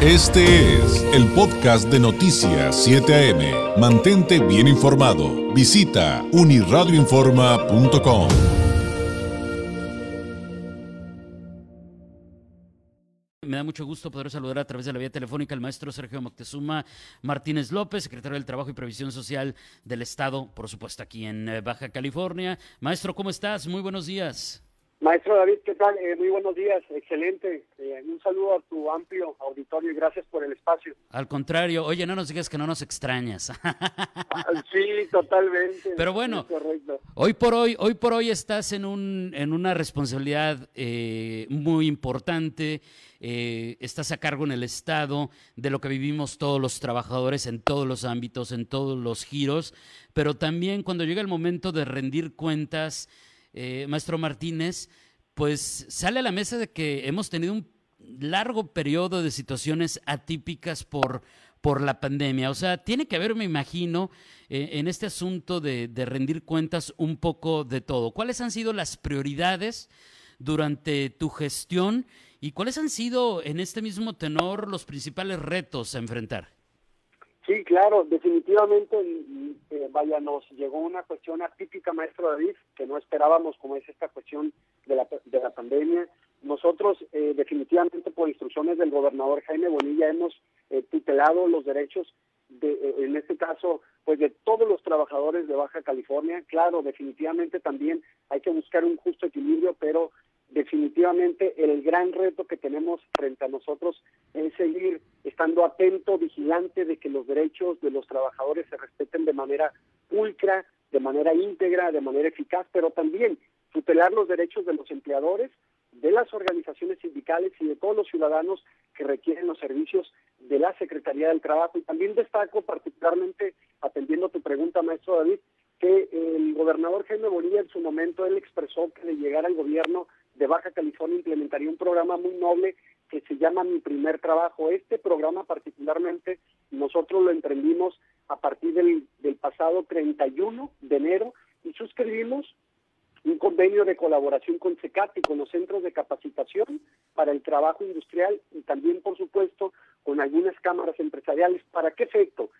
Este es el podcast de Noticias 7 AM. Mantente bien informado. Visita uniradioinforma.com. Me da mucho gusto poder saludar a través de la vía telefónica al maestro Sergio Moctezuma Martínez López, secretario del Trabajo y Previsión Social del Estado, por supuesto aquí en eh, Baja California. Maestro, ¿cómo estás? Muy buenos días. Maestro David, ¿qué tal? Eh, muy buenos días, excelente. Eh, un saludo a tu amplio auditorio y gracias por el espacio. Al contrario, oye, no nos digas que no nos extrañas. Ah, sí, totalmente. Pero bueno, hoy por hoy, hoy por hoy estás en un en una responsabilidad eh, muy importante. estás a cargo en el estado de lo que vivimos todos los trabajadores en todos los ámbitos, en todos los giros, pero también cuando llega el momento de rendir cuentas eh, maestro Martínez, pues sale a la mesa de que hemos tenido un largo periodo de situaciones atípicas por, por la pandemia. O sea, tiene que haber, me imagino, eh, en este asunto de, de, rendir cuentas un poco de todo. ¿Cuáles han sido las prioridades durante tu gestión y cuáles han sido en este mismo tenor los principales retos a enfrentar? Sí, claro, definitivamente, eh, vaya, nos llegó una cuestión atípica, maestro David, que no esperábamos, como es esta cuestión de la, de la pandemia. Nosotros, eh, definitivamente, por instrucciones del gobernador Jaime Bonilla, hemos eh, tutelado los derechos, de, eh, en este caso, pues de todos los trabajadores de Baja California. Claro, definitivamente también hay que buscar un justo equilibrio, pero definitivamente el gran reto que tenemos frente a nosotros es seguir estando atento, vigilante de que los derechos de los trabajadores se respeten de manera pulcra, de manera íntegra, de manera eficaz, pero también tutelar los derechos de los empleadores, de las organizaciones sindicales y de todos los ciudadanos que requieren los servicios de la Secretaría del Trabajo. Y también destaco particularmente, atendiendo tu pregunta, maestro David, que el gobernador Jaime Bonilla en su momento él expresó que de llegar al gobierno de Baja California implementaría un programa muy noble que se llama Mi Primer Trabajo. Este programa particularmente nosotros lo emprendimos a partir del, pasado 31 de enero y suscribimos un convenio de colaboración con CECAT y con los centros de capacitación para el trabajo industrial y también, por supuesto, con algunas cámaras empresariales. ¿Para qué efecto?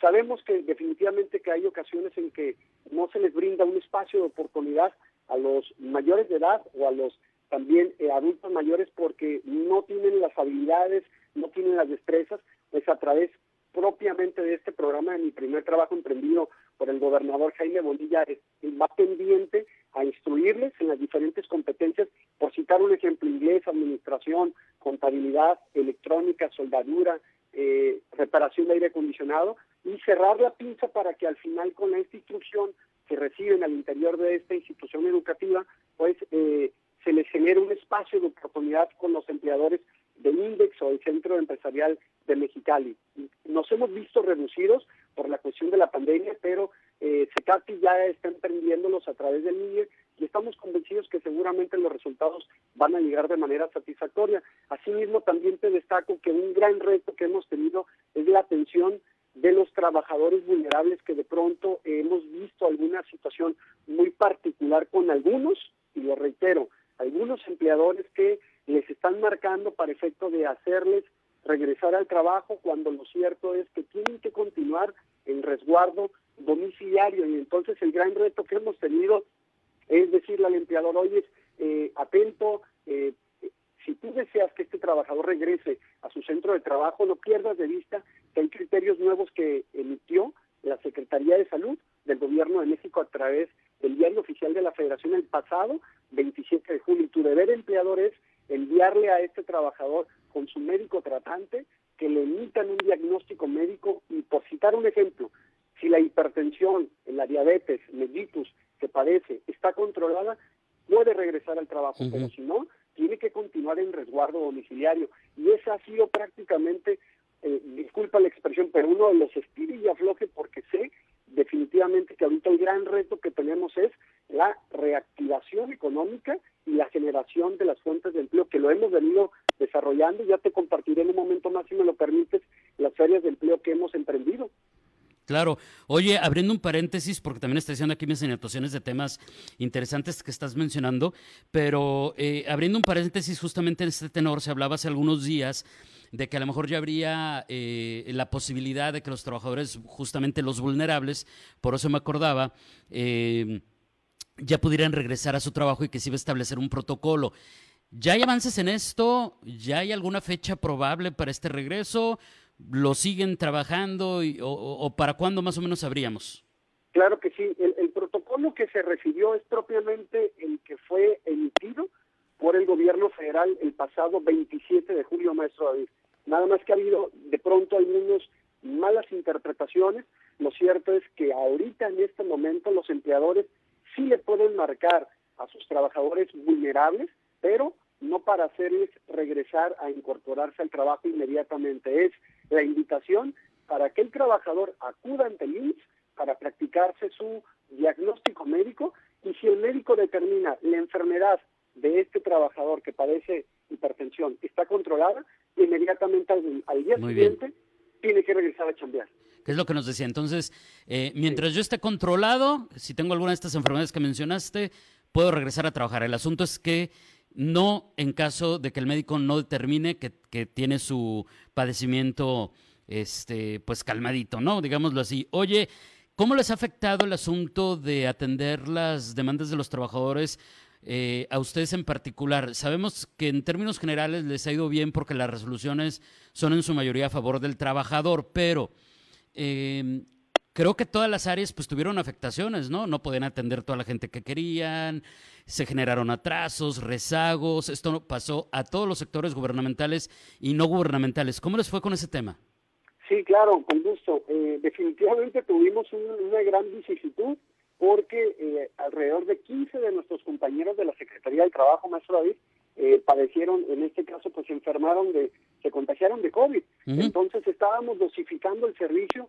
sabemos que definitivamente que hay ocasiones en que no se les brinda un espacio de oportunidad a los mayores de edad o a los también eh, adultos mayores porque no tienen las habilidades, no tienen las destrezas, pues a través propiamente de este programa de mi primer trabajo emprendido por el gobernador Jaime Bonilla va pendiente a instruirles en las diferentes competencias, por citar un ejemplo, inglés, administración, contabilidad, electrónica, soldadura, eh, reparación de aire acondicionado y cerrar la pinza para que al final con esta instrucción que reciben al interior de esta institución educativa, pues eh, se les genere un espacio de oportunidad con los empleadores del INDEX o del Centro Empresarial de Mexicali. Nos hemos visto reducidos por la cuestión de la pandemia, pero eh, CECATI ya está emprendiéndolos a través del INDEX y estamos convencidos que seguramente los resultados van a llegar de manera satisfactoria. Asimismo, también te destaco que un gran reto que hemos tenido es la atención de los trabajadores vulnerables que de pronto hemos visto alguna situación muy particular con algunos, y lo reitero, algunos empleadores que les están marcando para efecto de hacerles regresar al trabajo cuando lo cierto es que tienen que continuar en resguardo domiciliario. Y entonces el gran reto que hemos tenido es decirle al empleador, oye, eh, atento, eh, si tú deseas que este trabajador regrese a su centro de trabajo, no pierdas de vista que hay criterios nuevos que emitió la Secretaría de Salud del Gobierno de México a través del diario oficial de la Federación el pasado 27 de julio. Y tu deber empleador es enviarle a este trabajador con su médico tratante que le emitan un diagnóstico médico y por citar un ejemplo, si la hipertensión, la diabetes, mellitus que padece está controlada, puede regresar al trabajo, pero si no, tiene que continuar en resguardo domiciliario. Y esa ha sido prácticamente, eh, disculpa la expresión, pero uno de los estire y afloje porque sé definitivamente que ahorita el gran reto que tenemos es la reactivación económica y la generación de las fuentes de empleo que lo hemos venido desarrollando. Ya te compartiré en un momento más, si me lo permites, las ferias de empleo que hemos emprendido. Claro. Oye, abriendo un paréntesis, porque también estoy haciendo aquí mis anotaciones de temas interesantes que estás mencionando, pero eh, abriendo un paréntesis justamente en este tenor, se hablaba hace algunos días de que a lo mejor ya habría eh, la posibilidad de que los trabajadores, justamente los vulnerables, por eso me acordaba, eh, ya pudieran regresar a su trabajo y que se iba a establecer un protocolo. ¿Ya hay avances en esto? ¿Ya hay alguna fecha probable para este regreso? ¿Lo siguen trabajando o, para cuándo más o menos sabríamos? Claro que sí. El, el, protocolo que se recibió es propiamente el que fue emitido por el gobierno federal el pasado 27 de julio, maestro David. Nada más que ha habido de pronto algunas malas interpretaciones. Lo cierto es que ahorita en este momento los empleadores sí le pueden marcar a sus trabajadores vulnerables, pero no para hacerles regresar a incorporarse al trabajo inmediatamente. Es la invitación para que el trabajador acuda ante el IMSS para practicarse su diagnóstico médico y si el médico determina la enfermedad de este trabajador que padece hipertensión está controlada, inmediatamente al, día siguiente tiene que regresar a chambear. ¿Qué es lo que nos decía? Entonces, eh, mientras yo esté controlado, si tengo alguna de estas enfermedades que mencionaste, puedo regresar a trabajar. El asunto es que no en caso de que el médico no determine que, que tiene su padecimiento este, pues calmadito, ¿no? Digámoslo así. Oye, ¿cómo les ha afectado el asunto de atender las demandas de los trabajadores eh, a ustedes en particular. Sabemos que en términos generales les ha ido bien porque las resoluciones son en su mayoría a favor del trabajador, pero em, creo que todas las áreas pues tuvieron afectaciones, ¿no? No podían atender toda la gente que querían, se generaron atrasos, rezagos, esto pasó a todos los sectores gubernamentales y no gubernamentales. ¿Cómo les fue con ese tema? Sí, claro, con gusto. Eh, definitivamente tuvimos una gran vicisitud porque eh, alrededor de 15 de nuestros compañeros de la Secretaría del Trabajo, maestro David, eh, padecieron, en este caso, pues se enfermaron de, se contagiaron de COVID. Entonces estábamos dosificando el servicio.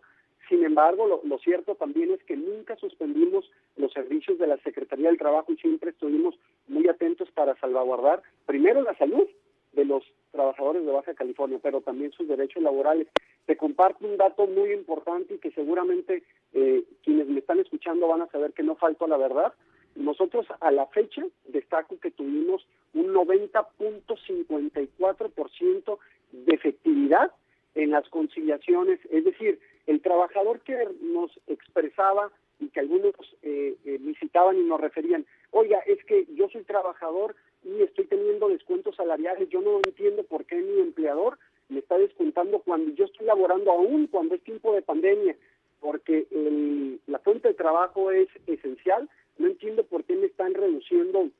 Sin embargo, lo, lo, cierto también es que nunca suspendimos los servicios de la Secretaría del Trabajo y siempre estuvimos muy atentos para salvaguardar primero la salud de los trabajadores de Baja California, pero también sus derechos laborales. Te comparto un dato muy importante y que seguramente eh, quienes me están escuchando van a saber que no falto a la verdad. Nosotros a la fecha destaco que tuvimos un 90.54% de efectividad en las conciliaciones, es decir, el trabajador que nos expresaba y que algunos eh, eh, visitaban y nos referían, oiga, es que yo soy trabajador y estoy teniendo descuentos salariales, yo no entiendo por qué mi empleador me está descontando cuando yo estoy laborando aún cuando es tiempo de pandemia, porque la fuente de trabajo es esencial, no entiendo por qué me están reduciendo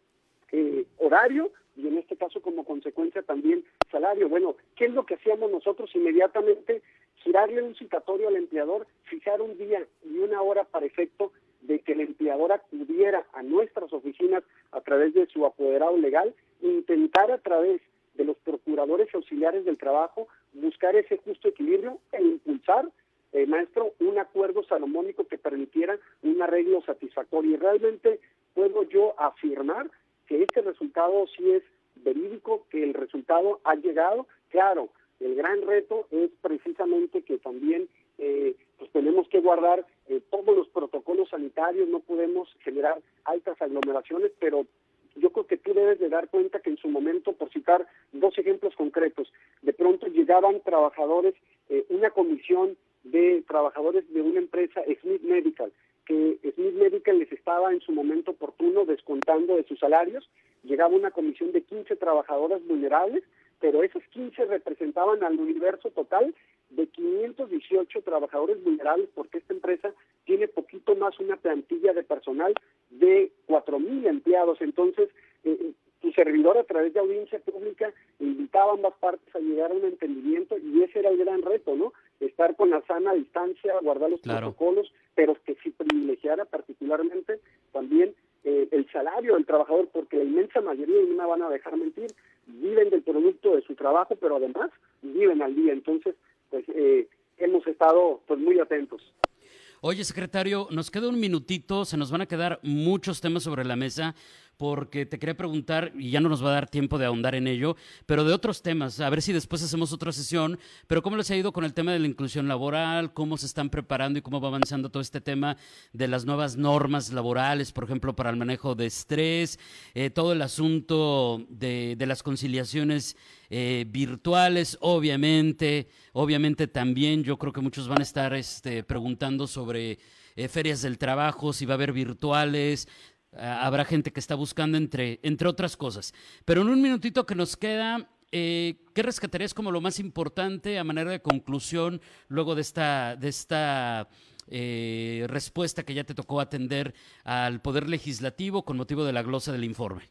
eh, horario y en este caso como consecuencia también salario. Bueno, ¿qué es lo que hacíamos nosotros inmediatamente? Girarle un citatorio al empleador, fijar un día y una hora para efecto de que el empleador acudiera a nuestras oficinas a través de su apoderado legal, intentar a través de los procuradores auxiliares del trabajo buscar ese justo equilibrio e impulsar, eh, maestro, un acuerdo salomónico que permitiera un arreglo satisfactorio. Y realmente puedo yo afirmar que este resultado sí es verídico, que el resultado ha llegado. Claro, el gran reto es precisamente que también eh, pues tenemos que guardar eh, todos los protocolos sanitarios, no podemos generar altas aglomeraciones, pero yo creo que tú debes de dar cuenta que en su momento, por citar dos ejemplos concretos, de pronto llegaban trabajadores, eh, una comisión de trabajadores de una empresa, Smith Medical, que Smith Medical les estaba en su momento oportuno descontando de sus salarios, llegaba una comisión de 15 trabajadoras vulnerables, pero esos 15 representaban al universo total de 518 trabajadores vulnerables porque esta empresa tiene poquito más una plantilla de personal de 4.000 empleados. Entonces, eh, su servidor a través de audiencia pública invitaba a ambas partes a llegar a un entendimiento y ese era el gran reto, ¿no? Estar con la sana distancia, guardar los protocolos, pero que si privilegiara particularmente también eh, el salario del trabajador, porque la inmensa mayoría, y no me van a dejar mentir, viven del producto de su trabajo, pero además viven al día. Entonces, pues eh, hemos estado pues muy atentos. Oye, secretario, nos queda un minutito, se nos van a quedar muchos temas sobre la mesa, porque te quería preguntar, y ya no nos va a dar tiempo de ahondar en ello, pero de otros temas, a ver si después hacemos otra sesión, pero cómo les ha ido con el tema de la inclusión laboral, cómo se están preparando y cómo va avanzando todo este tema de las nuevas normas laborales, por ejemplo, para el manejo de estrés, eh, todo el asunto de, las conciliaciones eh, virtuales, obviamente, obviamente también yo creo que muchos van a estar este, preguntando sobre eh, ferias del trabajo, si va a haber virtuales, habrá gente que está buscando entre, entre otras cosas. Pero en un minutito que nos queda, eh, ¿qué rescatarías como lo más importante a manera de conclusión luego de esta, de esta eh, respuesta que ya te tocó atender al Poder Legislativo con motivo de la glosa del informe?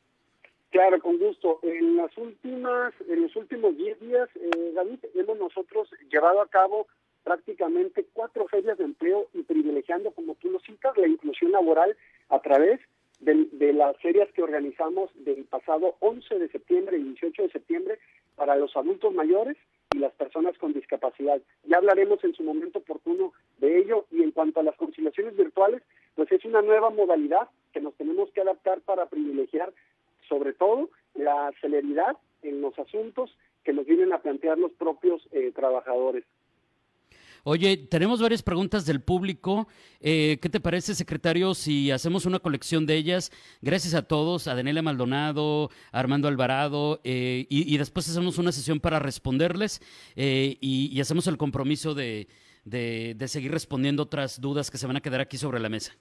Claro, con gusto. En las últimas, en los últimos 10 días, eh, David, hemos nosotros llevado a cabo prácticamente cuatro ferias de empleo y privilegiando, como tú lo citas, la inclusión laboral a través de, las ferias que organizamos del pasado 11 de septiembre y 18 de septiembre para los adultos mayores y las personas con discapacidad. Ya hablaremos en su momento oportuno de ello y en cuanto a las conciliaciones virtuales, pues es una nueva modalidad que nos tenemos que adaptar para privilegiar sobre todo la celeridad en los asuntos que nos vienen a plantear los propios eh, trabajadores. Oye, tenemos varias preguntas del público. Eh, ¿Qué te parece, secretario, si hacemos una colección de ellas? Gracias a todos, a Daniela Maldonado, a Armando Alvarado, eh, y, después hacemos una sesión para responderles eh, y, hacemos el compromiso de, seguir respondiendo otras dudas que se van a quedar aquí sobre la mesa.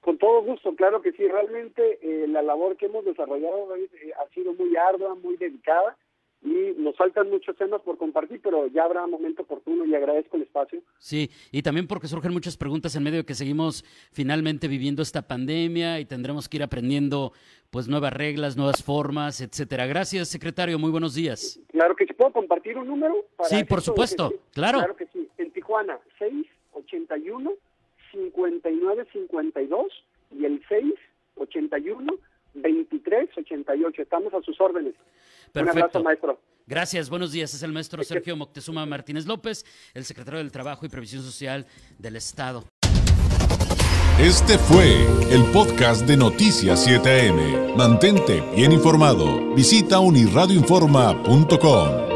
Con todo gusto, claro que sí. Realmente la labor que hemos desarrollado ha sido muy ardua, muy dedicada y nos faltan muchos temas por compartir, pero ya habrá momento oportuno y agradezco el espacio. Sí, y también porque surgen muchas preguntas en medio de que seguimos finalmente viviendo esta pandemia y tendremos que ir aprendiendo pues nuevas reglas, nuevas formas, etcétera. Gracias, secretario, muy buenos días. Claro que sí, ¿puedo compartir un número? sí, por supuesto, claro. Claro que sí, en Tijuana, 681 5952 y el 681 2388. Estamos a sus órdenes. Perfecto. Un abrazo, maestro. Gracias, buenos días. Es el maestro Sergio Moctezuma Martínez López, el secretario del Trabajo y Previsión Social del Estado. Este fue el podcast de Noticias 7am. Mantente bien informado. Visita unirradioinforma.com.